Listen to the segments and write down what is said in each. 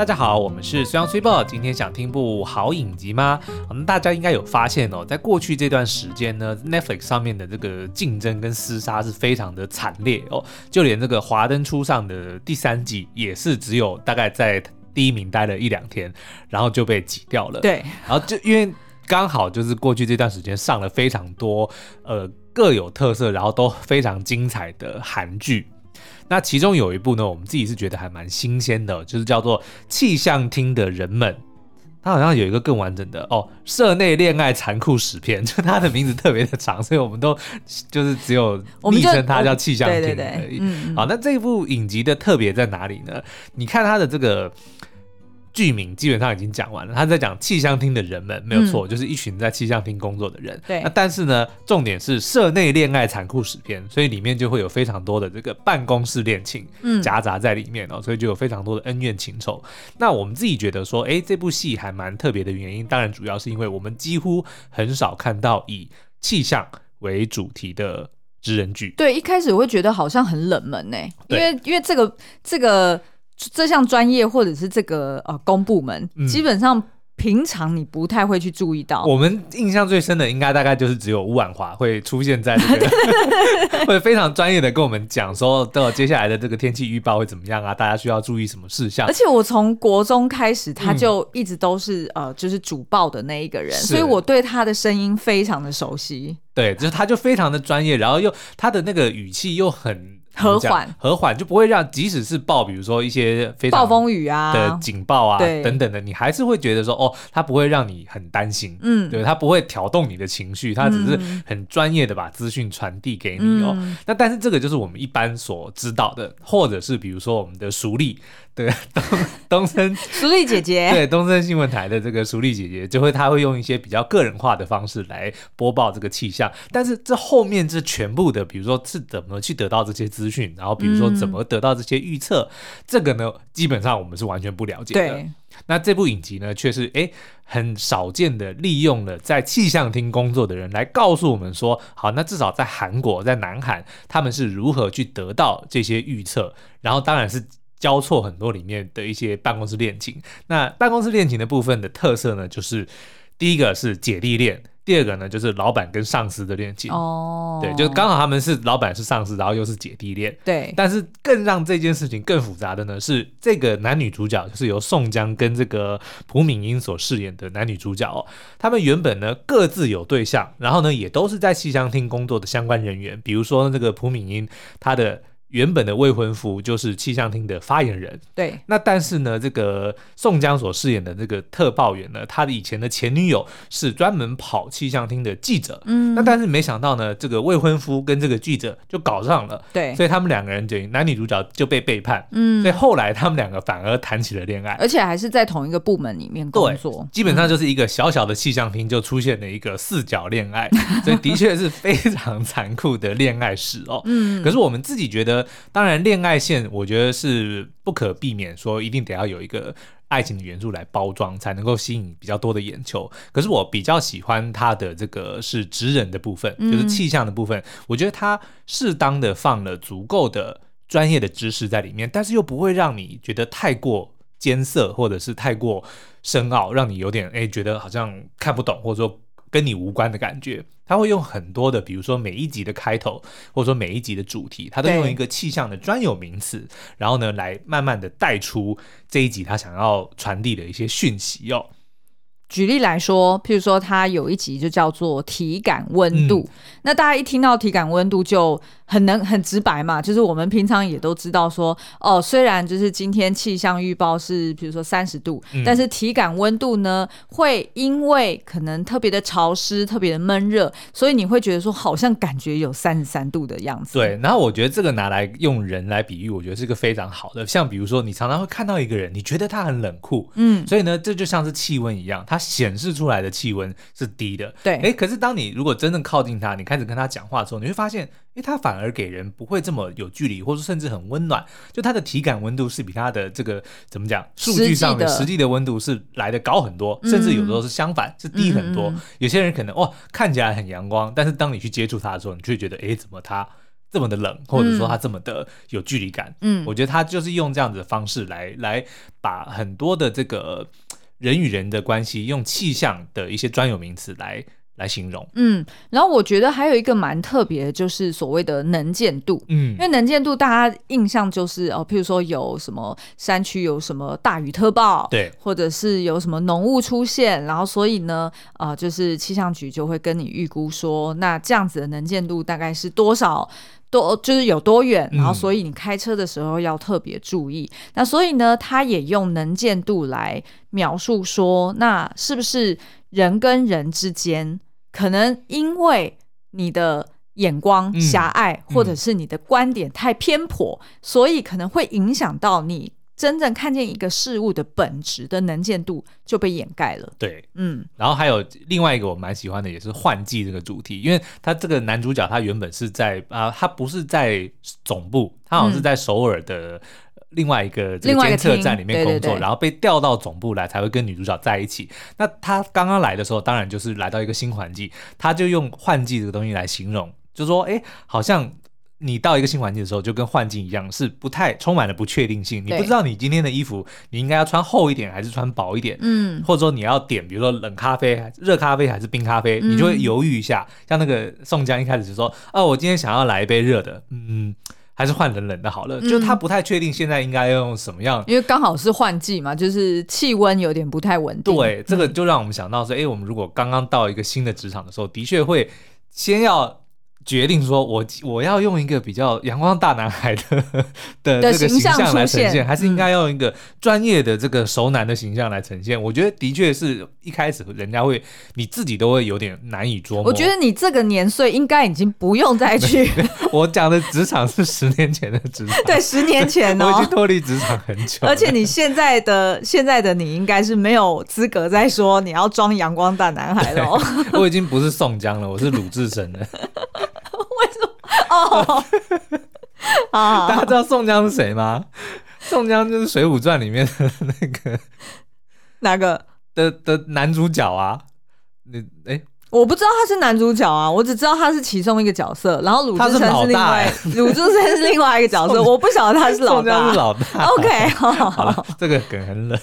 大家好，我们是虽阳虽报。今天想听部好影集吗？我们大家应该有发现哦，在过去这段时间呢，Netflix 上面的这个竞争跟厮杀是非常的惨烈哦。就连这个《华灯初上》的第三季也是只有大概在第一名待了一两天，然后就被挤掉了。对，然后就因为刚好就是过去这段时间上了非常多呃各有特色，然后都非常精彩的韩剧。那其中有一部呢，我们自己是觉得还蛮新鲜的，就是叫做《气象厅的人们》，它好像有一个更完整的哦，社内恋爱残酷史片，就它的名字特别的长，所以我们都就是只有昵称它叫气象厅而已。对对对，嗯。好，那这部影集的特别在哪里呢？你看它的这个。剧名基本上已经讲完了，他在讲气象厅的人们没有错，嗯、就是一群在气象厅工作的人。对，那但是呢，重点是社内恋爱残酷史片，所以里面就会有非常多的这个办公室恋情夹杂在里面哦，嗯、所以就有非常多的恩怨情仇。那我们自己觉得说，哎、欸，这部戏还蛮特别的原因，当然主要是因为我们几乎很少看到以气象为主题的职人剧。对，一开始我会觉得好像很冷门呢、欸，因为因为这个这个。这项专业或者是这个呃公部门，嗯、基本上平常你不太会去注意到。我们印象最深的，应该大概就是只有吴婉华会出现在这个，会非常专业的跟我们讲说，到接下来的这个天气预报会怎么样啊？大家需要注意什么事项？而且我从国中开始，他就一直都是、嗯、呃，就是主报的那一个人，所以我对他的声音非常的熟悉。对，就是他就非常的专业，然后又他的那个语气又很。和缓，和缓就不会让，即使是报，比如说一些非常暴风雨啊的警报啊等等的，你还是会觉得说，哦，他不会让你很担心，嗯，对，他不会挑动你的情绪，他只是很专业的把资讯传递给你哦。嗯、那但是这个就是我们一般所知道的，或者是比如说我们的熟丽。对，东东森 淑丽姐姐，对东森新闻台的这个淑丽姐姐，就会她会用一些比较个人化的方式来播报这个气象。但是这后面这全部的，比如说是怎么去得到这些资讯，然后比如说怎么得到这些预测，嗯、这个呢，基本上我们是完全不了解的。那这部影集呢，却是诶很少见的利用了在气象厅工作的人来告诉我们说，好，那至少在韩国，在南韩，他们是如何去得到这些预测，然后当然是。交错很多里面的一些办公室恋情，那办公室恋情的部分的特色呢，就是第一个是姐弟恋，第二个呢就是老板跟上司的恋情。哦，对，就刚好他们是老板是上司，然后又是姐弟恋。对，但是更让这件事情更复杂的呢，是这个男女主角就是由宋江跟这个朴敏英所饰演的男女主角哦，他们原本呢各自有对象，然后呢也都是在气象厅工作的相关人员，比如说这个朴敏英她的。原本的未婚夫就是气象厅的发言人，对。那但是呢，这个宋江所饰演的这个特报员呢，他的以前的前女友是专门跑气象厅的记者，嗯。那但是没想到呢，这个未婚夫跟这个记者就搞上了，对。所以他们两个人等于男女主角就被背叛，嗯。所以后来他们两个反而谈起了恋爱，而且还是在同一个部门里面工作，基本上就是一个小小的气象厅就出现了一个四角恋爱，嗯、所以的确是非常残酷的恋爱史哦。嗯。可是我们自己觉得。当然，恋爱线我觉得是不可避免，说一定得要有一个爱情的元素来包装，才能够吸引比较多的眼球。可是我比较喜欢它的这个是职人的部分，就是气象的部分。我觉得它适当的放了足够的专业的知识在里面，但是又不会让你觉得太过艰涩，或者是太过深奥，让你有点诶觉得好像看不懂，或者说。跟你无关的感觉，他会用很多的，比如说每一集的开头，或者说每一集的主题，他都用一个气象的专有名词，然后呢，来慢慢的带出这一集他想要传递的一些讯息哦。举例来说，譬如说，它有一集就叫做体感温度。嗯、那大家一听到体感温度，就很能很直白嘛，就是我们平常也都知道说，哦，虽然就是今天气象预报是比如说三十度，嗯、但是体感温度呢，会因为可能特别的潮湿、特别的闷热，所以你会觉得说，好像感觉有三十三度的样子。对，然后我觉得这个拿来用人来比喻，我觉得是个非常好的。像比如说，你常常会看到一个人，你觉得他很冷酷，嗯，所以呢，这就像是气温一样，他。显示出来的气温是低的，对，哎，可是当你如果真正靠近他，你开始跟他讲话的时候，你会发现，哎，他反而给人不会这么有距离，或者甚至很温暖，就他的体感温度是比他的这个怎么讲，数据上的实际的温度是来的高很多，甚至有时候是相反，是低很多。有些人可能哇看起来很阳光，但是当你去接触他的时候，你却觉得，哎，怎么他这么的冷，或者说他这么的有距离感。嗯，我觉得他就是用这样子的方式来来把很多的这个人与人的关系，用气象的一些专有名词来。来形容，嗯，然后我觉得还有一个蛮特别的，就是所谓的能见度，嗯，因为能见度大家印象就是哦，譬如说有什么山区有什么大雨特报，对，或者是有什么浓雾出现，然后所以呢，啊、呃，就是气象局就会跟你预估说，那这样子的能见度大概是多少，多就是有多远，然后所以你开车的时候要特别注意。嗯、那所以呢，他也用能见度来描述说，那是不是人跟人之间？可能因为你的眼光狭隘，嗯、或者是你的观点太偏颇，嗯、所以可能会影响到你真正看见一个事物的本质的能见度就被掩盖了。对，嗯，然后还有另外一个我蛮喜欢的，也是换季这个主题，因为他这个男主角他原本是在啊、呃，他不是在总部，他好像是在首尔的。嗯另外一个这个监测站里面工作，然后被调到总部来，才会跟女主角在一起。那他刚刚来的时候，当然就是来到一个新环境，他就用换季这个东西来形容，就说：哎，好像你到一个新环境的时候，就跟换季一样，是不太充满了不确定性。你不知道你今天的衣服，你应该要穿厚一点还是穿薄一点？嗯，或者说你要点，比如说冷咖啡、热咖啡还是冰咖啡，你就会犹豫一下。像那个宋江一开始就说：哦，我今天想要来一杯热的。嗯。还是换冷冷的好了，嗯、就他不太确定现在应该要用什么样，因为刚好是换季嘛，就是气温有点不太稳定。对，这个就让我们想到说，哎、嗯，我们如果刚刚到一个新的职场的时候，的确会先要。决定说我，我我要用一个比较阳光大男孩的 的这个形象来呈现，现还是应该用一个专业的这个熟男的形象来呈现？嗯、我觉得的确是一开始人家会，你自己都会有点难以捉摸。我觉得你这个年岁应该已经不用再去。我讲的职场是十年前的职场，对，十年前哦，我已经脱离职场很久。而且你现在的现在的你应该是没有资格再说你要装阳光大男孩了。我已经不是宋江了，我是鲁智深了。哦，啊！大家知道宋江是谁吗？宋江就是《水浒传》里面的那个哪个的的男主角啊？你哎，欸、我不知道他是男主角啊，我只知道他是其中一个角色。然后鲁智深是另外，鲁智深是另外一个角色，我不晓得他是老大。宋江是老大。OK，好，好，好了，这个梗很冷，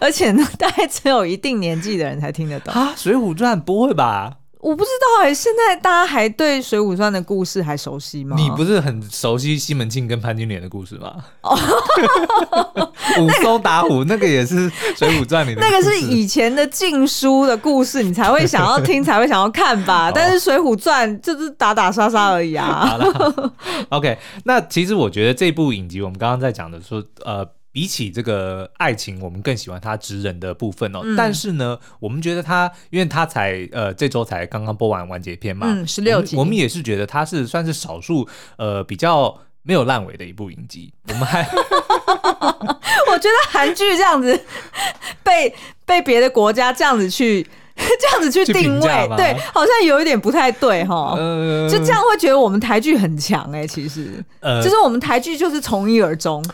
而且呢，大概只有一定年纪的人才听得懂啊，《水浒传》不会吧？我不知道哎、欸，现在大家还对《水浒传》的故事还熟悉吗？你不是很熟悉西门庆跟潘金莲的故事吗？哦，武松打虎那个也是《水浒传》里的，那个是以前的禁书的故事，你才会想要听，才会想要看吧？哦、但是《水浒传》就是打打杀杀而已啊。好了，OK，那其实我觉得这部影集，我们刚刚在讲的说，呃。比起这个爱情，我们更喜欢他职人的部分哦。嗯、但是呢，我们觉得他，因为他才呃这周才刚刚播完完结篇嘛，嗯，十六集我，我们也是觉得他是算是少数呃比较没有烂尾的一部影集。我们还，我觉得韩剧这样子 被被别的国家这样子去 这样子去定位，对，好像有一点不太对哈。呃、就这样会觉得我们台剧很强哎、欸，其实，呃，就是我们台剧就是从一而终。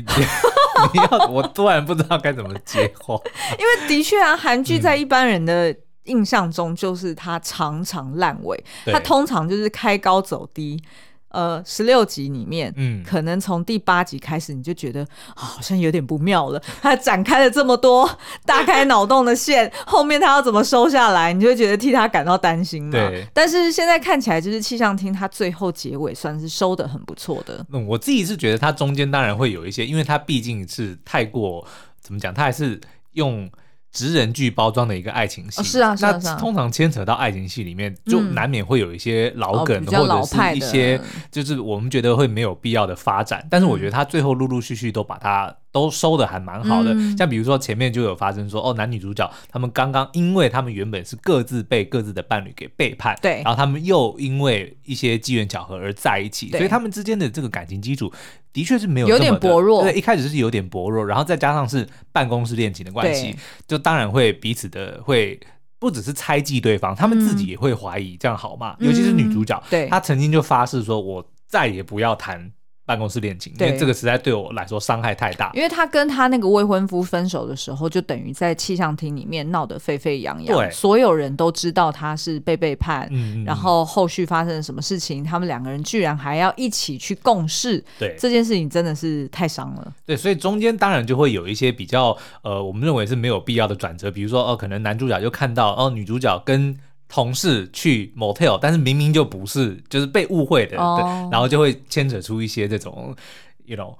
你 你要我突然不知道该怎么接话，因为的确啊，韩剧在一般人的印象中就是它常常烂尾，嗯、它通常就是开高走低。呃，十六集里面，嗯，可能从第八集开始，你就觉得、哦、好像有点不妙了。他展开了这么多大开脑洞的线，后面他要怎么收下来，你就会觉得替他感到担心嘛。对。但是现在看起来，就是气象厅他最后结尾算是收的很不错的。嗯，我自己是觉得他中间当然会有一些，因为他毕竟是太过怎么讲，他还是用。职人剧包装的一个爱情戏，是啊，是啊，那通常牵扯到爱情戏里面，就难免会有一些老梗，或者是一些就是我们觉得会没有必要的发展。但是我觉得他最后陆陆续续都把它都收的还蛮好的。像比如说前面就有发生说，哦，男女主角他们刚刚，因为他们原本是各自被各自的伴侣给背叛，对，然后他们又因为一些机缘巧合而在一起，所以他们之间的这个感情基础。的确是没有有点薄弱，对，一开始是有点薄弱，然后再加上是办公室恋情的关系，就当然会彼此的会不只是猜忌对方，他们自己也会怀疑这样好吗？嗯、尤其是女主角，对，她曾经就发誓说，我再也不要谈办公室恋情，因为这个实在对我来说伤害太大。因为他跟他那个未婚夫分手的时候，就等于在气象厅里面闹得沸沸扬扬，对所有人都知道他是被背叛，然后后续发生了什么事情，他们两个人居然还要一起去共事，对这件事情真的是太伤了。对，所以中间当然就会有一些比较呃，我们认为是没有必要的转折，比如说哦、呃，可能男主角就看到哦、呃，女主角跟同事去 motel，但是明明就不是，就是被误会的，然后就会牵扯出一些这种。You know，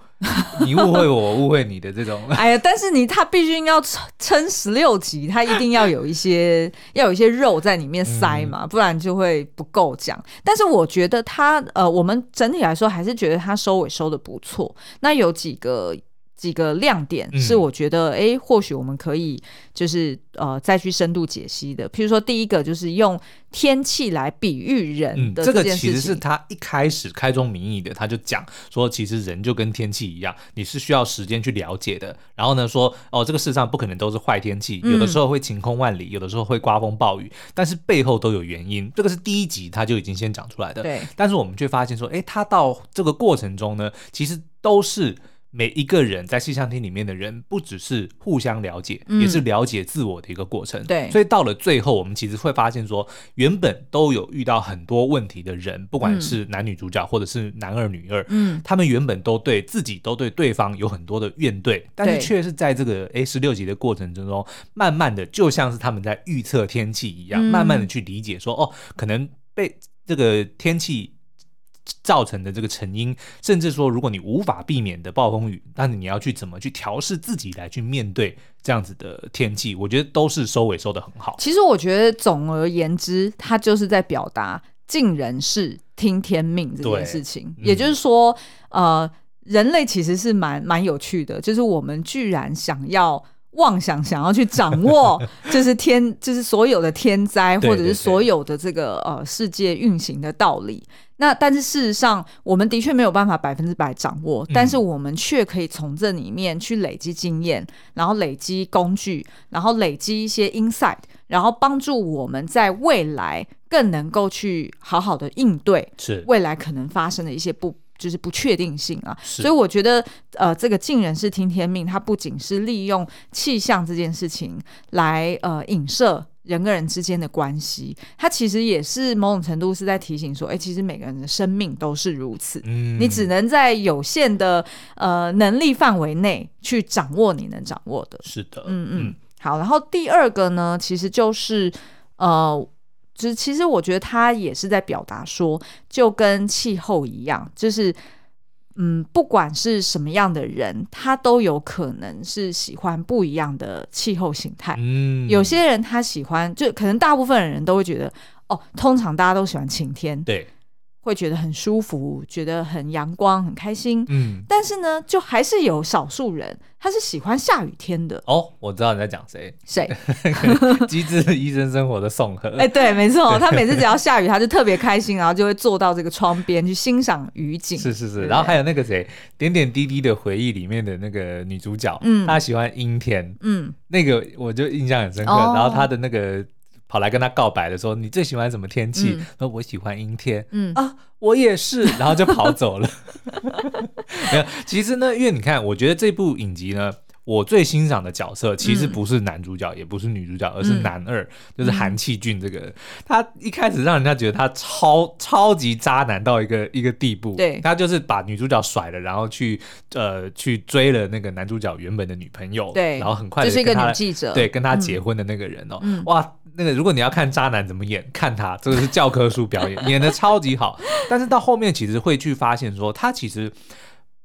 你误会我，误会你的这种。哎呀，但是你他必须要撑十六集，他一定要有一些 要有一些肉在里面塞嘛，嗯、不然就会不够讲。但是我觉得他呃，我们整体来说还是觉得他收尾收的不错。那有几个。几个亮点是我觉得，哎、嗯，或许我们可以就是呃再去深度解析的。譬如说，第一个就是用天气来比喻人的这、个其实是他一开始开宗明义的，他就讲说，其实人就跟天气一样，你是需要时间去了解的。然后呢，说哦，这个世上不可能都是坏天气，有的时候会晴空万里，有的时候会刮风暴雨，但是背后都有原因。这个是第一集他就已经先讲出来的。对，但是我们却发现说，哎，他到这个过程中呢，其实都是。每一个人在气象厅里面的人，不只是互相了解，嗯、也是了解自我的一个过程。对，所以到了最后，我们其实会发现说，原本都有遇到很多问题的人，不管是男女主角或者是男二女二，嗯，他们原本都对自己都对对方有很多的怨怼，但是却是在这个 A 十六集的过程之中，慢慢的就像是他们在预测天气一样，嗯、慢慢的去理解说，哦，可能被这个天气。造成的这个成因，甚至说，如果你无法避免的暴风雨，但是你要去怎么去调试自己来去面对这样子的天气，我觉得都是收尾收的很好。其实我觉得总而言之，他就是在表达尽人事听天命这件事情。也就是说，呃，人类其实是蛮蛮有趣的，就是我们居然想要。妄想想要去掌握，就是天，就是所有的天灾，或者是所有的这个呃世界运行的道理。那但是事实上，我们的确没有办法百分之百掌握，但是我们却可以从这里面去累积经验，然后累积工具，然后累积一些 insight，然后帮助我们在未来更能够去好好的应对未来可能发生的一些不。就是不确定性啊，所以我觉得，呃，这个尽人事听天命，它不仅是利用气象这件事情来呃影射人跟人之间的关系，它其实也是某种程度是在提醒说，哎，其实每个人的生命都是如此，嗯，你只能在有限的呃能力范围内去掌握你能掌握的，是的，嗯嗯，好，然后第二个呢，其实就是呃。就是其实我觉得他也是在表达说，就跟气候一样，就是嗯，不管是什么样的人，他都有可能是喜欢不一样的气候形态。嗯，有些人他喜欢，就可能大部分的人都会觉得，哦，通常大家都喜欢晴天。对。会觉得很舒服，觉得很阳光，很开心。嗯，但是呢，就还是有少数人，他是喜欢下雨天的。哦，我知道你在讲谁？谁？机智医生生活的宋和。哎，对，没错，他每次只要下雨，他就特别开心，然后就会坐到这个窗边去欣赏雨景。是是是，然后还有那个谁，点点滴滴的回忆里面的那个女主角，嗯，她喜欢阴天，嗯，那个我就印象很深刻。然后她的那个。跑来跟他告白的时候，你最喜欢什么天气？说、嗯、我喜欢阴天。嗯啊，我也是，然后就跑走了。没有，其实呢，因为你看，我觉得这部影集呢。我最欣赏的角色其实不是男主角，嗯、也不是女主角，而是男二，嗯、就是韩气俊这个。人、他一开始让人家觉得他超超级渣男到一个一个地步。对，他就是把女主角甩了，然后去呃去追了那个男主角原本的女朋友。对，然后很快就是一个女记者，对，跟他结婚的那个人哦，嗯、哇，那个如果你要看渣男怎么演，看他这个是教科书表演，演的超级好。但是到后面其实会去发现说，他其实。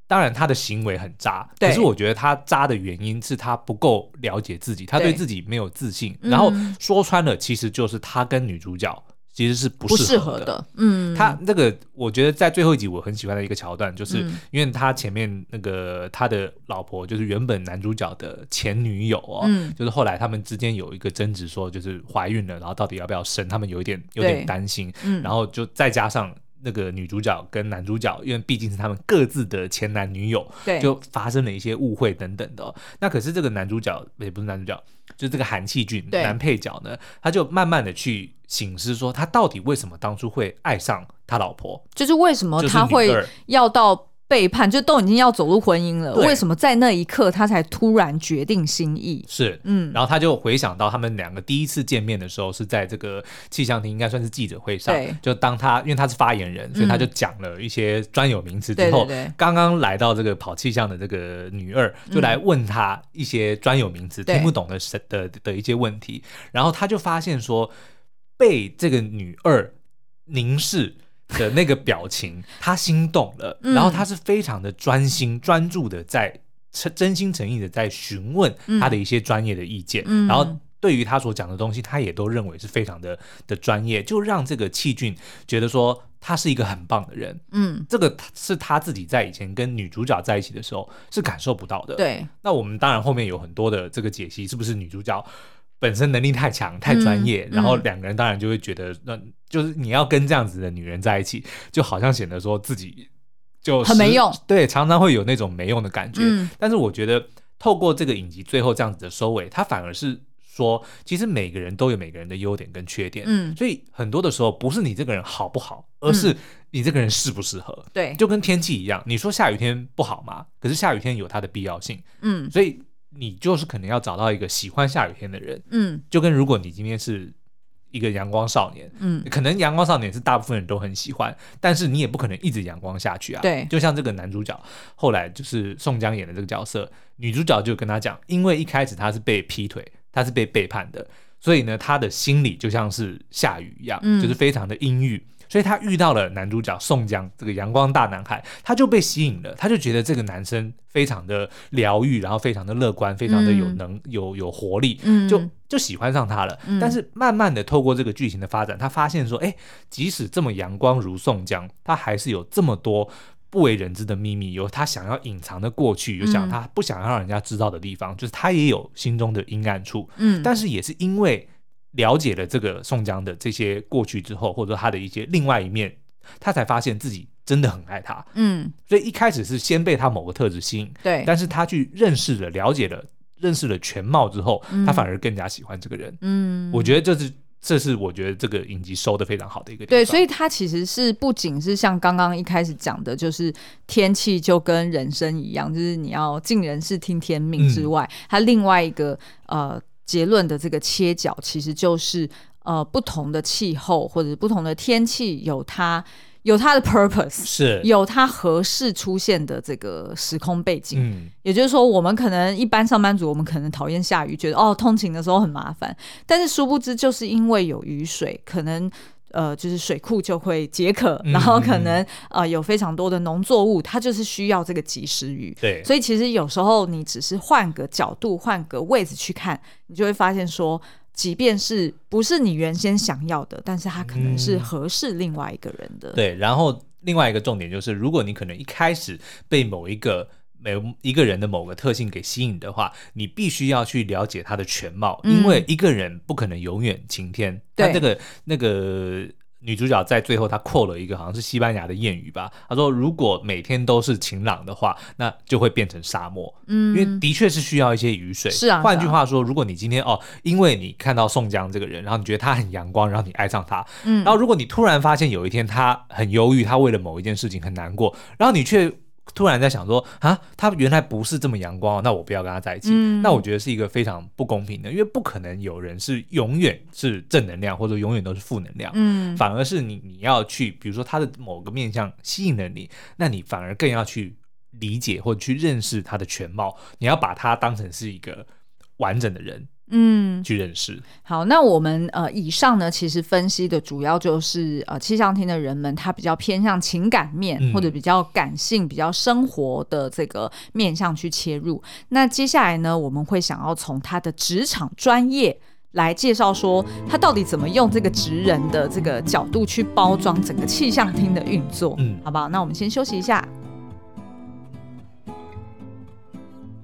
当然，他的行为很渣，对可是我觉得他渣的原因是他不够了解自己，他对自己没有自信。然后说穿了，其实就是他跟女主角其实是不适合的。合的嗯，他那个我觉得在最后一集我很喜欢的一个桥段，就是因为他前面那个他的老婆就是原本男主角的前女友哦，嗯、就是后来他们之间有一个争执，说就是怀孕了，然后到底要不要生，他们有一点有点担心，嗯、然后就再加上。那个女主角跟男主角，因为毕竟是他们各自的前男女友，对，就发生了一些误会等等的。那可是这个男主角也不是男主角，就是这个韩气俊男配角呢，他就慢慢的去醒思说，他到底为什么当初会爱上他老婆？就是为什么他会要到背叛，就都已经要走入婚姻了，对为什么在那一刻他才突然决定心意？是，嗯，然后他就回想到他们两个第一次见面的时候是在这个气象厅，应该算是记者会上。对就当他因为他是发言人，所以他就讲了一些专有名词之后，刚刚来到这个跑气象的这个女二就来问他一些专有名词、对听不懂的的的的一些问题，然后他就发现说被这个女二凝视。的那个表情，他心动了，嗯、然后他是非常的专心专注的在诚真心诚意的在询问他的一些专业的意见，嗯、然后对于他所讲的东西，他也都认为是非常的的专业，就让这个气俊觉得说他是一个很棒的人，嗯，这个是他自己在以前跟女主角在一起的时候是感受不到的，对。那我们当然后面有很多的这个解析，是不是女主角？本身能力太强、太专业，嗯、然后两个人当然就会觉得，那、嗯、就是你要跟这样子的女人在一起，就好像显得说自己就很没用，对，常常会有那种没用的感觉。嗯、但是我觉得透过这个影集最后这样子的收尾，它反而是说，其实每个人都有每个人的优点跟缺点，嗯，所以很多的时候不是你这个人好不好，而是你这个人适不适合。对，就跟天气一样，你说下雨天不好嘛？可是下雨天有它的必要性，嗯，所以。你就是可能要找到一个喜欢下雨天的人，嗯，就跟如果你今天是一个阳光少年，嗯，可能阳光少年是大部分人都很喜欢，但是你也不可能一直阳光下去啊。对，就像这个男主角后来就是宋江演的这个角色，女主角就跟他讲，因为一开始他是被劈腿，他是被背叛的，所以呢，他的心里就像是下雨一样，嗯，就是非常的阴郁。所以他遇到了男主角宋江这个阳光大男孩，他就被吸引了，他就觉得这个男生非常的疗愈，然后非常的乐观，非常的有能、嗯、有有活力，嗯、就就喜欢上他了。嗯、但是慢慢的透过这个剧情的发展，他发现说，哎，即使这么阳光如宋江，他还是有这么多不为人知的秘密，有他想要隐藏的过去，有想他不想让人家知道的地方，嗯、就是他也有心中的阴暗处。嗯，但是也是因为。了解了这个宋江的这些过去之后，或者说他的一些另外一面，他才发现自己真的很爱他。嗯，所以一开始是先被他某个特质吸引，对，但是他去认识了、了解了、认识了全貌之后，他反而更加喜欢这个人。嗯，我觉得这是这是我觉得这个影集收的非常好的一个地方。对，所以他其实是不仅是像刚刚一开始讲的，就是天气就跟人生一样，就是你要尽人事听天命之外，他、嗯、另外一个呃。结论的这个切角，其实就是呃不同的气候或者不同的天气，有它有它的 purpose，是有它合适出现的这个时空背景。嗯，也就是说，我们可能一般上班族，我们可能讨厌下雨，觉得哦通勤的时候很麻烦，但是殊不知，就是因为有雨水，可能。呃，就是水库就会解渴，然后可能、嗯、呃有非常多的农作物，它就是需要这个及时雨。对，所以其实有时候你只是换个角度、换个位置去看，你就会发现说，即便是不是你原先想要的，但是它可能是合适另外一个人的。嗯、对，然后另外一个重点就是，如果你可能一开始被某一个。每一个人的某个特性给吸引的话，你必须要去了解他的全貌，因为一个人不可能永远晴天。但这个那个女主角在最后她 quote 了一个好像是西班牙的谚语吧，她说如果每天都是晴朗的话，那就会变成沙漠。嗯，因为的确是需要一些雨水。是啊。换句话说，如果你今天哦，因为你看到宋江这个人，然后你觉得他很阳光，然后你爱上他，嗯，然后如果你突然发现有一天他很忧郁，他为了某一件事情很难过，然后你却。突然在想说啊，他原来不是这么阳光，那我不要跟他在一起。嗯、那我觉得是一个非常不公平的，因为不可能有人是永远是正能量，或者永远都是负能量。嗯，反而是你你要去，比如说他的某个面相吸引了你，那你反而更要去理解或者去认识他的全貌，你要把他当成是一个完整的人。嗯，去认识。好，那我们呃以上呢，其实分析的主要就是呃气象厅的人们，他比较偏向情感面，嗯、或者比较感性、比较生活的这个面向去切入。那接下来呢，我们会想要从他的职场专业来介绍，说他到底怎么用这个职人的这个角度去包装整个气象厅的运作。嗯，好不好？那我们先休息一下。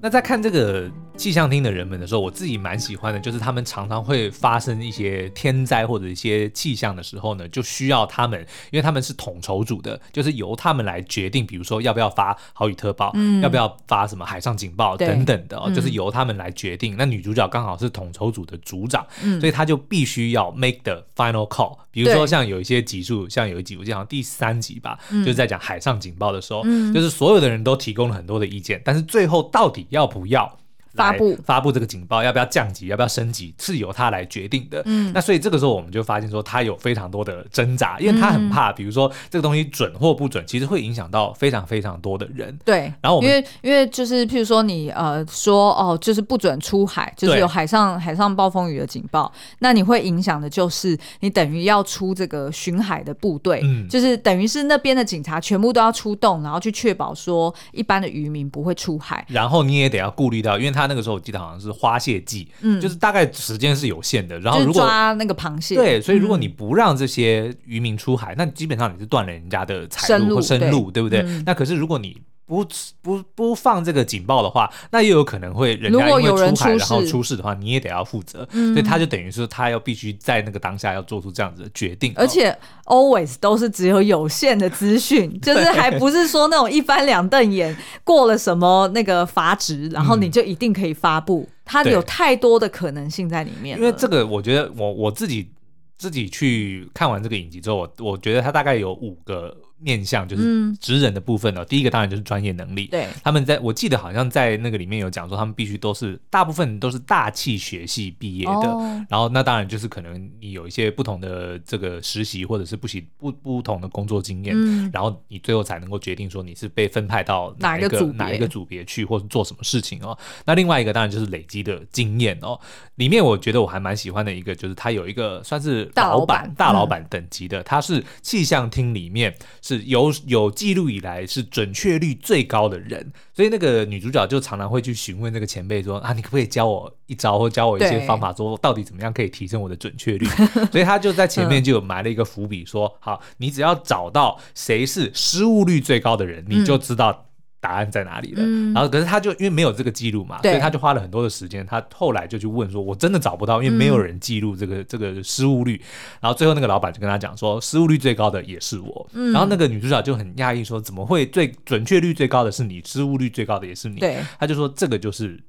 那在看这个气象厅的人们的时候，我自己蛮喜欢的，就是他们常常会发生一些天灾或者一些气象的时候呢，就需要他们，因为他们是统筹组的，就是由他们来决定，比如说要不要发豪雨特报，嗯，要不要发什么海上警报等等的，哦，就是由他们来决定。嗯、那女主角刚好是统筹组的组长，嗯，所以她就必须要 make the final call。比如说像有一些集数，像有一集我记得好像第三集吧，嗯、就是在讲海上警报的时候，嗯、就是所有的人都提供了很多的意见，但是最后到底要不要？发布发布这个警报要不要降级，要不要升级，是由他来决定的。嗯，那所以这个时候我们就发现说，他有非常多的挣扎，因为他很怕，比如说这个东西准或不准，其实会影响到非常非常多的人。对，然后我们因为因为就是譬如说你呃说哦，就是不准出海，就是有海上海上暴风雨的警报，那你会影响的就是你等于要出这个巡海的部队，嗯，就是等于是那边的警察全部都要出动，然后去确保说一般的渔民不会出海，然后你也得要顾虑到，因为他。那个时候我记得好像是花蟹季，嗯，就是大概时间是有限的。然后如果抓那个螃蟹，对，所以如果你不让这些渔民出海，嗯、那基本上你是断了人家的财路或生路，对，对不对？嗯、那可是如果你不不不放这个警报的话，那又有可能会人家因为出海然后出事的话，你也得要负责。嗯、所以他就等于说，他要必须在那个当下要做出这样子的决定，而且 always 都是只有有限的资讯，就是还不是说那种一翻两瞪眼过了什么那个阀值，然后你就一定可以发布。它有太多的可能性在里面。因为这个，我觉得我我自己自己去看完这个影集之后，我我觉得它大概有五个。面向就是职人的部分呢、第一个当然就是专业能力。对，他们在我记得好像在那个里面有讲说，他们必须都是大部分都是大气学系毕业的。哦、然后那当然就是可能你有一些不同的这个实习或者是不行不不同的工作经验，嗯、然后你最后才能够决定说你是被分派到哪一个，哪一个组别去，或是做什么事情哦、喔。那另外一个当然就是累积的经验哦、喔。里面我觉得我还蛮喜欢的一个就是他有一个算是老板大，大老板等级的，嗯、他是气象厅里面。是有有记录以来是准确率最高的人，所以那个女主角就常常会去询问那个前辈说啊，你可不可以教我一招，或教我一些方法，说到底怎么样可以提升我的准确率？所以他就在前面就有埋了一个伏笔，说好，你只要找到谁是失误率最高的人，你就知道。答案在哪里了？嗯、然后可是他就因为没有这个记录嘛，所以他就花了很多的时间。他后来就去问说：“我真的找不到，因为没有人记录这个、嗯、这个失误率。”然后最后那个老板就跟他讲说：“失误率最高的也是我。嗯”然后那个女主角就很讶异说：“怎么会最准确率最高的是你，失误率最高的也是你？”对，他就说：“这个就是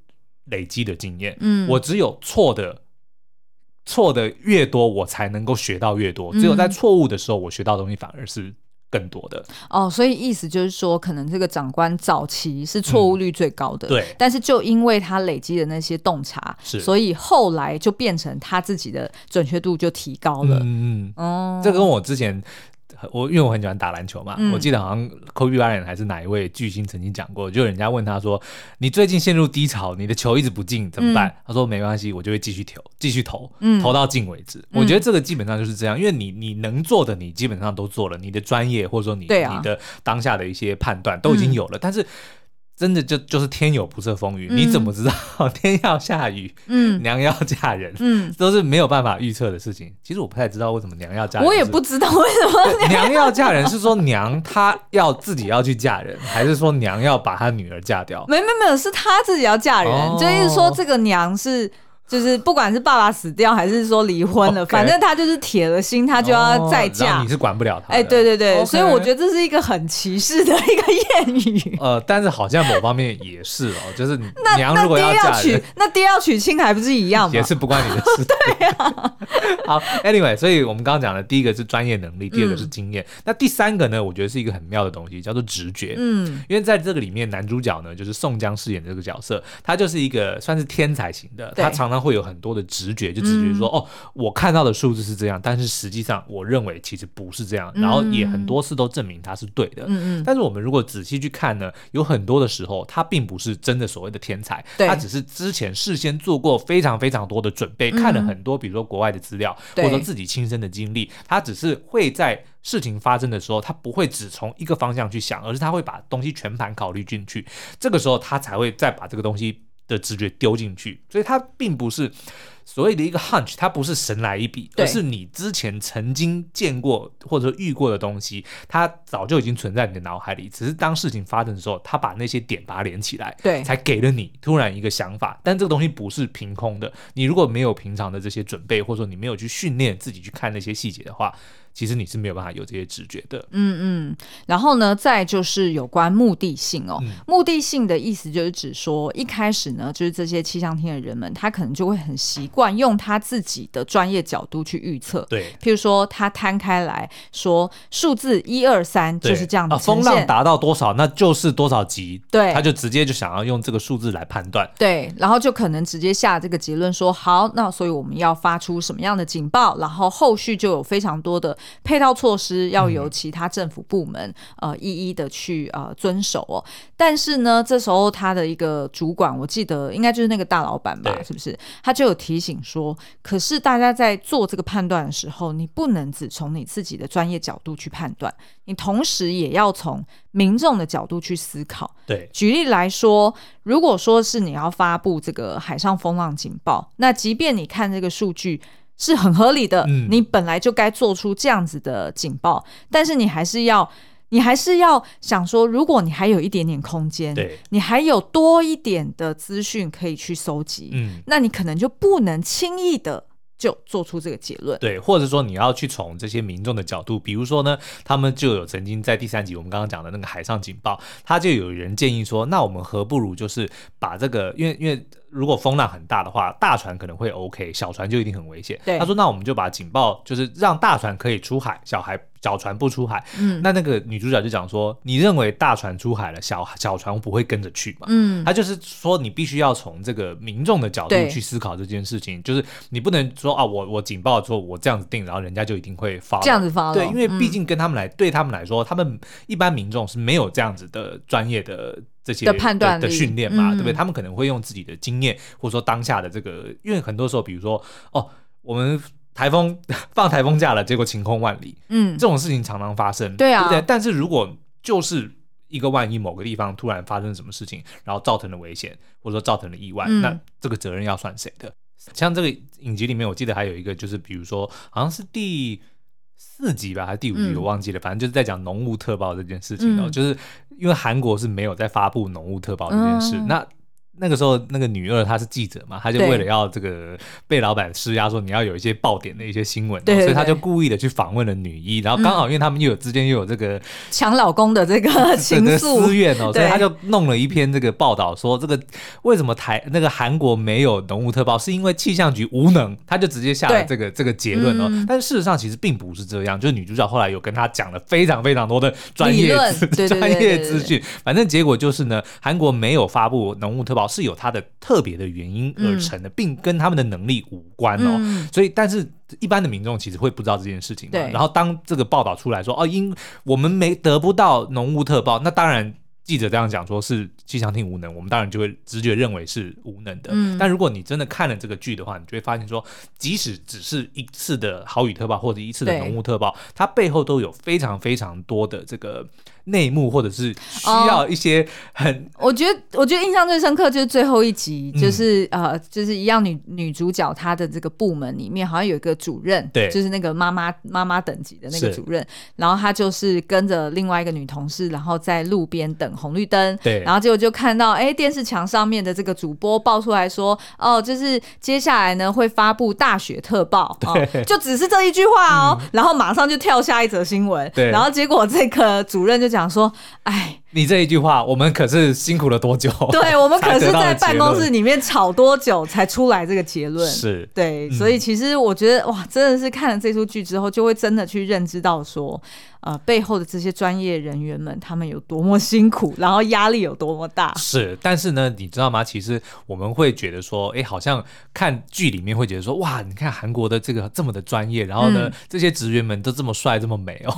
累积的经验。嗯，我只有错的错的越多，我才能够学到越多。只有在错误的时候，我学到的东西反而是。”更多的。哦，所以意思就是说，可能这个长官早期是错误率最高的，嗯、对，但是就因为他累积的那些洞察，所以后来就变成他自己的准确度就提高了。嗯嗯，哦，这跟我之前。我因为我很喜欢打篮球嘛，嗯、我记得好像 Kobe Bryant 还是哪一位巨星曾经讲过，就人家问他说：“你最近陷入低潮，你的球一直不进怎么办？”嗯、他说：“没关系，我就会继续投，继续投，嗯、投到进为止。嗯”我觉得这个基本上就是这样，因为你你能做的你基本上都做了，你的专业或者说你、啊、你的当下的一些判断都已经有了，嗯、但是。真的就就是天有不测风云，嗯、你怎么知道 天要下雨？嗯，娘要嫁人，嗯，都是没有办法预测的事情。其实我不太知道为什么娘要嫁人，我也不知道为什么娘要嫁人是说娘她要自己要去嫁人，还是说娘要把她女儿嫁掉？没没没有，是她自己要嫁人，哦、就是说这个娘是。就是不管是爸爸死掉还是说离婚了，Okay. 反正他就是铁了心，他就要再嫁。哦、你是管不了他。哎、欸，对对对，Okay. 所以我觉得这是一个很歧视的一个谚语。呃，但是好像某方面也是哦，就是 娘如果要嫁那，那爹要娶，那爹要娶亲还不是一样吗？也是不关你的事。对啊。好，Anyway，所以我们刚刚讲的第一个是专业能力，第二个是经验，嗯、那第三个呢，我觉得是一个很妙的东西，叫做直觉。嗯，因为在这个里面，男主角呢就是宋江饰演的这个角色，他就是一个算是天才型的，他常常会有很多的。直觉就直觉说，哦，我看到的数字是这样，但是实际上我认为其实不是这样，然后也很多次都证明它是对的。嗯嗯。但是我们如果仔细去看呢，有很多的时候，他并不是真的所谓的天才，他只是之前事先做过非常非常多的准备，看了很多，比如说国外的资料，或者说自己亲身的经历，他只是会在事情发生的时候，他不会只从一个方向去想，而是他会把东西全盘考虑进去，这个时候他才会再把这个东西。的直觉丢进去，所以它并不是。所谓的一个 hunch，它不是神来一笔，而是你之前曾经见过或者说遇过的东西，它早就已经存在你的脑海里，只是当事情发生的时候，它把那些点把它连起来，对，才给了你突然一个想法。但这个东西不是凭空的，你如果没有平常的这些准备，或者说你没有去训练自己去看那些细节的话。其实你是没有办法有这些直觉的，嗯嗯，然后呢，再就是有关目的性哦。嗯、目的性的意思就是指说，一开始呢，就是这些气象厅的人们，他可能就会很习惯用他自己的专业角度去预测。对，譬如说他摊开来说，数字一二三就是这样的、啊，风浪达到多少，那就是多少级。对，他就直接就想要用这个数字来判断。对，然后就可能直接下这个结论说，好，那所以我们要发出什么样的警报，然后后续就有非常多的配套措施。要由其他政府部门、嗯、呃一一的去呃遵守哦，但是呢，这时候他的一个主管，我记得应该就是那个大老板吧，是不是？他就有提醒说，可是大家在做这个判断的时候，你不能只从你自己的专业角度去判断，你同时也要从民众的角度去思考。对，举例来说，如果说是你要发布这个海上风浪警报，那即便你看这个数据。是很合理的，嗯、你本来就该做出这样子的警报，但是你还是要，你还是要想说，如果你还有一点点空间，对，你还有多一点的资讯可以去搜集，嗯，那你可能就不能轻易的就做出这个结论，对，或者说你要去从这些民众的角度，比如说呢，他们就有曾经在第三集我们刚刚讲的那个海上警报，他就有人建议说，那我们何不如就是把这个，因为因为。如果风浪很大的话，大船可能会 OK，小船就一定很危险。对，他说：“那我们就把警报，就是让大船可以出海，小孩小船不出海。”嗯，那那个女主角就讲说：“你认为大船出海了，小小船不会跟着去嘛？”嗯，他就是说，你必须要从这个民众的角度去思考这件事情，就是你不能说啊，我我警报之后我这样子定，然后人家就一定会发这样子发。对，因为毕竟跟他们来，嗯、对他们来说，他们一般民众是没有这样子的专业的。这些的判断的训练嘛，嗯、对不对？他们可能会用自己的经验，或者说当下的这个，因为很多时候，比如说，哦，我们台风 放台风假了，结果晴空万里，嗯，这种事情常常发生，对啊，对不对？但是如果就是一个万一，某个地方突然发生什么事情，然后造成了危险，或者说造成了意外，嗯、那这个责任要算谁的？像这个影集里面，我记得还有一个，就是比如说，好像是第。四集吧，还是第五集，我忘记了。嗯、反正就是在讲浓雾特报这件事情哦，嗯、就是因为韩国是没有在发布浓雾特报这件事，嗯、那。那个时候，那个女二她是记者嘛，她就为了要这个被老板施压，说你要有一些爆点的一些新闻，对，所以她就故意的去访问了女一，然后刚好因为他们又有之间又有这个抢老公的这个 情愫。私怨哦，所以她就弄了一篇这个报道，说这个为什么台那个韩国没有浓雾特报，是因为气象局无能，她就直接下了这个这个结论哦。但是事实上其实并不是这样，就是女主角后来有跟她讲了非常非常多的专业专业资讯，反正结果就是呢，韩国没有发布浓雾特报。是有它的特别的原因而成的，嗯、并跟他们的能力无关哦。嗯、所以，但是一般的民众其实会不知道这件事情嘛。对然后，当这个报道出来说，哦，因我们没得不到浓雾特报，那当然记者这样讲说是气象厅无能，我们当然就会直觉认为是无能的。嗯、但如果你真的看了这个剧的话，你就会发现说，即使只是一次的豪雨特报或者一次的浓雾特报，它背后都有非常非常多的这个。内幕或者是需要一些很、哦，我觉得我觉得印象最深刻就是最后一集，就是、嗯、呃，就是一样女女主角她的这个部门里面好像有一个主任，对，就是那个妈妈妈妈等级的那个主任，然后她就是跟着另外一个女同事，然后在路边等红绿灯，对，然后结果就看到哎电视墙上面的这个主播爆出来说，哦，就是接下来呢会发布大雪特报，对、哦，就只是这一句话哦，嗯、然后马上就跳下一则新闻，对，然后结果这个主任就讲。想说，哎，你这一句话，我们可是辛苦了多久？对，我们可是在办公室里面吵多久才出来这个结论？是对，所以其实我觉得，哇，真的是看了这出剧之后，就会真的去认知到说。呃，背后的这些专业人员们，他们有多么辛苦，然后压力有多么大。是，但是呢，你知道吗？其实我们会觉得说，哎，好像看剧里面会觉得说，哇，你看韩国的这个这么的专业，然后呢，嗯、这些职员们都这么帅，这么美哦。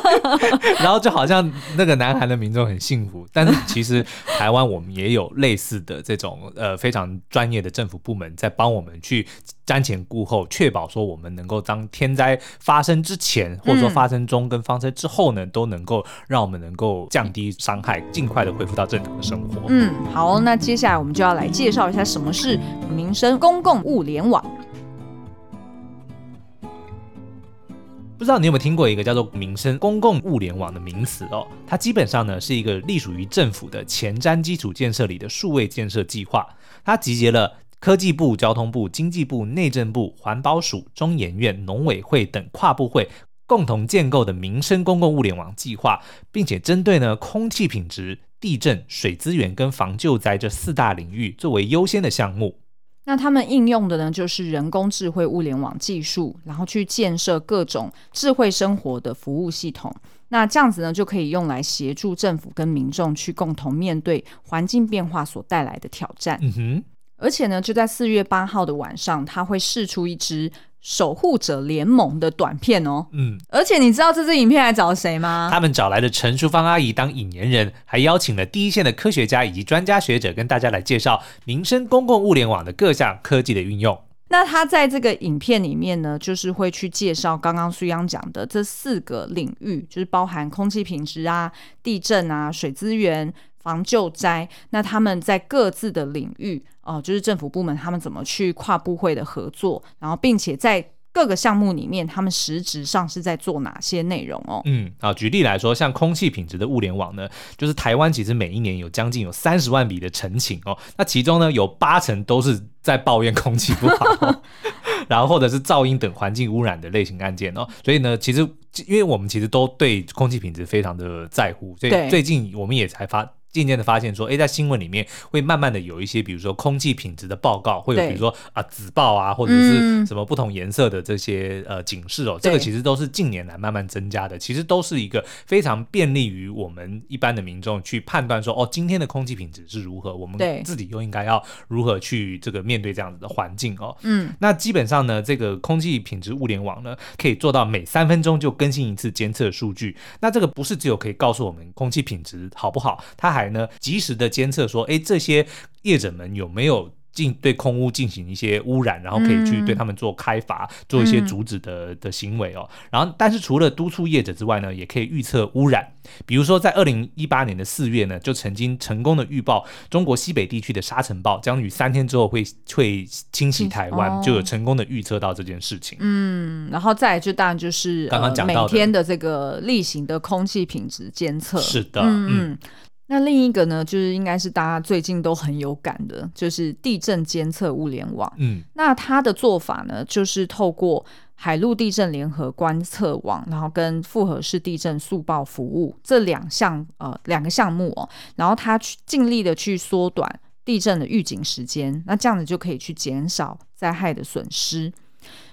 然后就好像那个南韩的民众很幸福，但是其实台湾我们也有类似的这种呃非常专业的政府部门在帮我们去瞻前顾后，确保说我们能够当天灾发生之前，或者说发生中跟发生之后呢，都能够让我们能够降低伤害，尽快的恢复到正常的生活。嗯，好，那接下来我们就要来介绍一下什么是民生公共物联网。不知道你有没有听过一个叫做“民生公共物联网”的名词哦？它基本上呢是一个隶属于政府的前瞻基础建设里的数位建设计划，它集结了科技部、交通部、经济部、内政部、环保署、中研院、农委会等跨部会共同建构的民生公共物联网计划，并且针对呢空气品质、地震、水资源跟防救灾这四大领域作为优先的项目。那他们应用的呢，就是人工智慧物联网技术，然后去建设各种智慧生活的服务系统。那这样子呢，就可以用来协助政府跟民众去共同面对环境变化所带来的挑战。嗯哼。而且呢，就在四月八号的晚上，他会试出一支守护者联盟的短片哦，嗯，而且你知道这支影片来找谁吗？他们找来的陈淑芳阿姨当引言人，还邀请了第一线的科学家以及专家学者，跟大家来介绍民生公共物联网的各项科技的运用。那他在这个影片里面呢，就是会去介绍刚刚苏央讲的这四个领域，就是包含空气品质啊、地震啊、水资源。防救灾，那他们在各自的领域哦、呃，就是政府部门他们怎么去跨部会的合作，然后并且在各个项目里面，他们实质上是在做哪些内容哦？嗯，啊，举例来说，像空气品质的物联网呢，就是台湾其实每一年有将近有三十万笔的陈情哦，那其中呢有八成都是在抱怨空气不好，然后或者是噪音等环境污染的类型案件哦，所以呢，其实因为我们其实都对空气品质非常的在乎，所以最近我们也才发。渐渐的发现说，哎，在新闻里面会慢慢的有一些，比如说空气品质的报告，会有比如说啊紫报啊，或者是什么不同颜色的这些呃警示哦，这个其实都是近年来慢慢增加的，其实都是一个非常便利于我们一般的民众去判断说，哦，今天的空气品质是如何，我们自己又应该要如何去这个面对这样子的环境哦。嗯，那基本上呢，这个空气品质物联网呢，可以做到每三分钟就更新一次监测数据。那这个不是只有可以告诉我们空气品质好不好，它还呢，及时的监测说，哎，这些业者们有没有进对空污进行一些污染，然后可以去对他们做开罚，嗯、做一些阻止的的行为哦。然后，但是除了督促业者之外呢，也可以预测污染。比如说，在二零一八年的四月呢，就曾经成功的预报中国西北地区的沙尘暴将于三天之后会会侵袭台湾，哦、就有成功的预测到这件事情。嗯，然后再来就当然就是刚刚讲到每天的这个例行的空气品质监测。是的，嗯。嗯那另一个呢，就是应该是大家最近都很有感的，就是地震监测物联网。嗯，那它的做法呢，就是透过海陆地震联合观测网，然后跟复合式地震速报服务这两项呃两个项目哦，然后它去尽力的去缩短地震的预警时间，那这样子就可以去减少灾害的损失。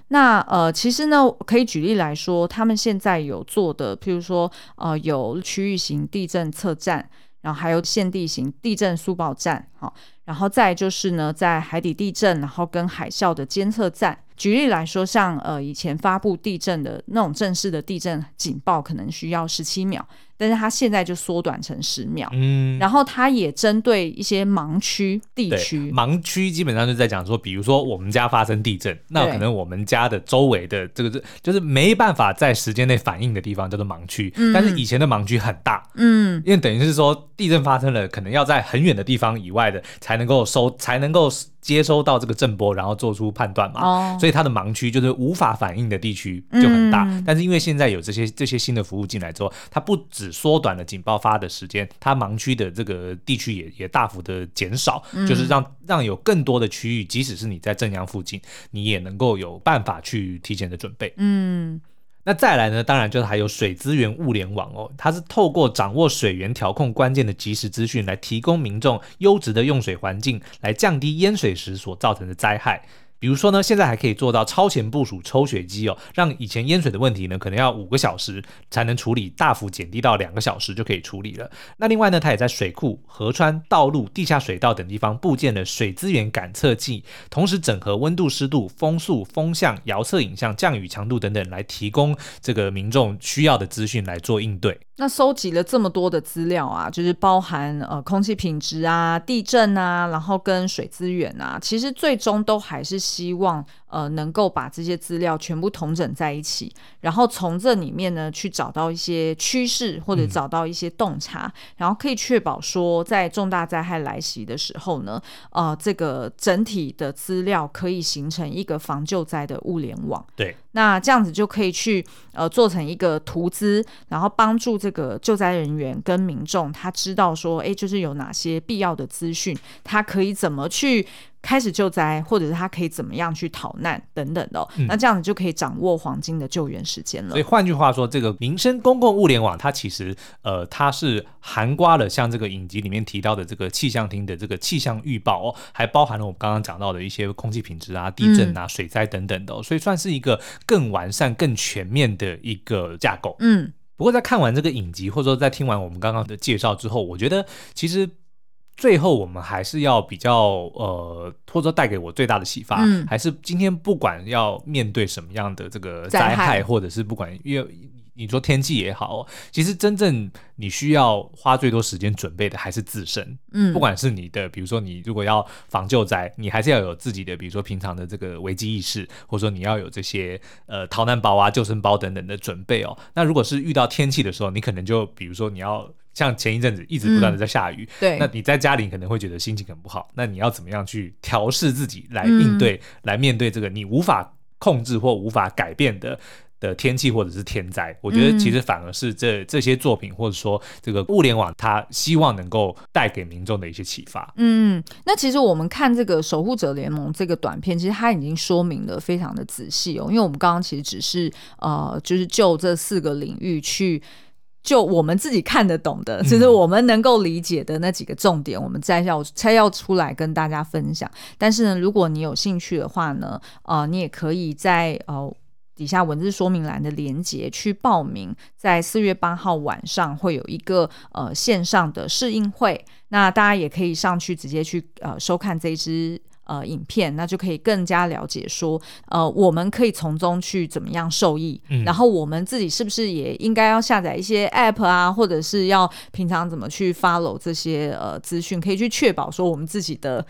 那呃，其实呢，可以举例来说，他们现在有做的，譬如说呃，有区域型地震测站。然后还有现地形地震速报站，好，然后再就是呢，在海底地震，然后跟海啸的监测站。举例来说，像呃以前发布地震的那种正式的地震警报，可能需要十七秒。但是它现在就缩短成十秒，嗯，然后它也针对一些盲区地区，盲区基本上就在讲说，比如说我们家发生地震，那可能我们家的周围的这个是就是没办法在时间内反应的地方叫做盲区，嗯，但是以前的盲区很大，嗯，因为等于是说地震发生了，可能要在很远的地方以外的才能够收，才能够。接收到这个震波，然后做出判断嘛，哦、所以它的盲区就是无法反应的地区就很大。嗯、但是因为现在有这些这些新的服务进来之后，它不只缩短了警报发的时间，它盲区的这个地区也也大幅的减少，嗯、就是让让有更多的区域，即使是你在正央附近，你也能够有办法去提前的准备。嗯。那再来呢？当然就是还有水资源物联网哦，它是透过掌握水源调控关键的即时资讯，来提供民众优质的用水环境，来降低淹水时所造成的灾害。比如说呢，现在还可以做到超前部署抽水机哦，让以前淹水的问题呢，可能要五个小时才能处理，大幅减低到两个小时就可以处理了。那另外呢，它也在水库、河川、道路、地下水道等地方布建了水资源感测器，同时整合温度、湿度、风速、风向、遥测影像、降雨强度等等，来提供这个民众需要的资讯来做应对。那收集了这么多的资料啊，就是包含呃空气品质啊、地震啊，然后跟水资源啊，其实最终都还是希望呃能够把这些资料全部统整在一起，然后从这里面呢去找到一些趋势或者找到一些洞察，嗯、然后可以确保说在重大灾害来袭的时候呢，呃这个整体的资料可以形成一个防救灾的物联网。对。那这样子就可以去呃做成一个图资，然后帮助这个救灾人员跟民众，他知道说，哎，就是有哪些必要的资讯，他可以怎么去开始救灾，或者是他可以怎么样去逃难等等的、哦。嗯、那这样子就可以掌握黄金的救援时间了。所以换句话说，这个民生公共物联网，它其实呃，它是涵盖了像这个影集里面提到的这个气象厅的这个气象预报哦，还包含了我们刚刚讲到的一些空气品质啊、地震啊、水灾等等的、所以算是一个更完善、更全面的一个架构。嗯，不过在看完这个影集，或者说在听完我们刚刚的介绍之后，我觉得其实。最后，我们还是要比较呃，或者说带给我最大的启发，嗯、还是今天不管要面对什么样的这个灾害，灾害或者是不管因为你说天气也好，其实真正你需要花最多时间准备的还是自身。嗯，不管是你的，比如说你如果要防救灾，你还是要有自己的，比如说平常的这个危机意识，或者说你要有这些呃逃难包啊、救生包等等的准备哦。那如果是遇到天气的时候，你可能就比如说你要。像前一阵子一直不断的在下雨，嗯、对，那你在家里可能会觉得心情很不好。那你要怎么样去调试自己来应对、嗯、来面对这个你无法控制或无法改变的的天气或者是天灾？我觉得其实反而是这这些作品或者说这个物联网，它希望能够带给民众的一些启发。嗯，那其实我们看这个守护者联盟这个短片，其实它已经说明的非常的仔细哦。因为我们刚刚其实只是呃，就是就这四个领域去。就我们自己看得懂的，就是我们能够理解的那几个重点，我们摘要摘要出来跟大家分享。但是呢，如果你有兴趣的话呢，呃，你也可以在呃底下文字说明栏的连接去报名，在四月八号晚上会有一个呃线上的试映会，那大家也可以上去直接去呃收看这一支。呃，影片那就可以更加了解说，呃，我们可以从中去怎么样受益，嗯、然后我们自己是不是也应该要下载一些 App 啊，或者是要平常怎么去 follow 这些呃资讯，可以去确保说我们自己的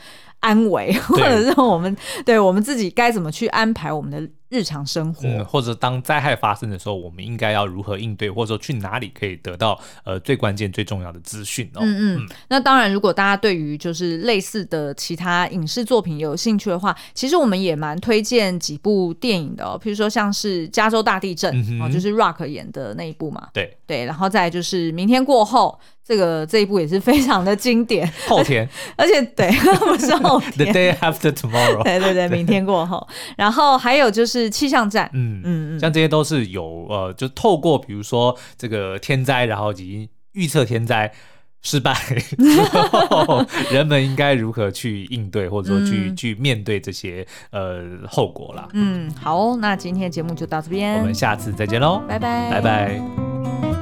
安危，或者是我们对，我们自己该怎么去安排我们的。日常生活，嗯，或者当灾害发生的时候，我们应该要如何应对，或者说去哪里可以得到呃最关键、最重要的资讯哦。嗯嗯。那当然，如果大家对于就是类似的其他影视作品有兴趣的话，其实我们也蛮推荐几部电影的哦。譬如说像是《加州大地震》哦，就是 Rock 演的那一部嘛。对对，然后再就是《明天过后》。这个这一部也是非常的经典，后天，而且对，不是后天，The day after tomorrow，对对对，明天过后，然后还有就是气象站，嗯嗯嗯，像这些都是有呃，就透过比如说这个天灾，然后以及预测天灾失败之后，人们应该如何去应对，或者说去、嗯、去面对这些呃后果啦。嗯，好，那今天的节目就到这边，我们下次再见喽，拜拜，拜拜。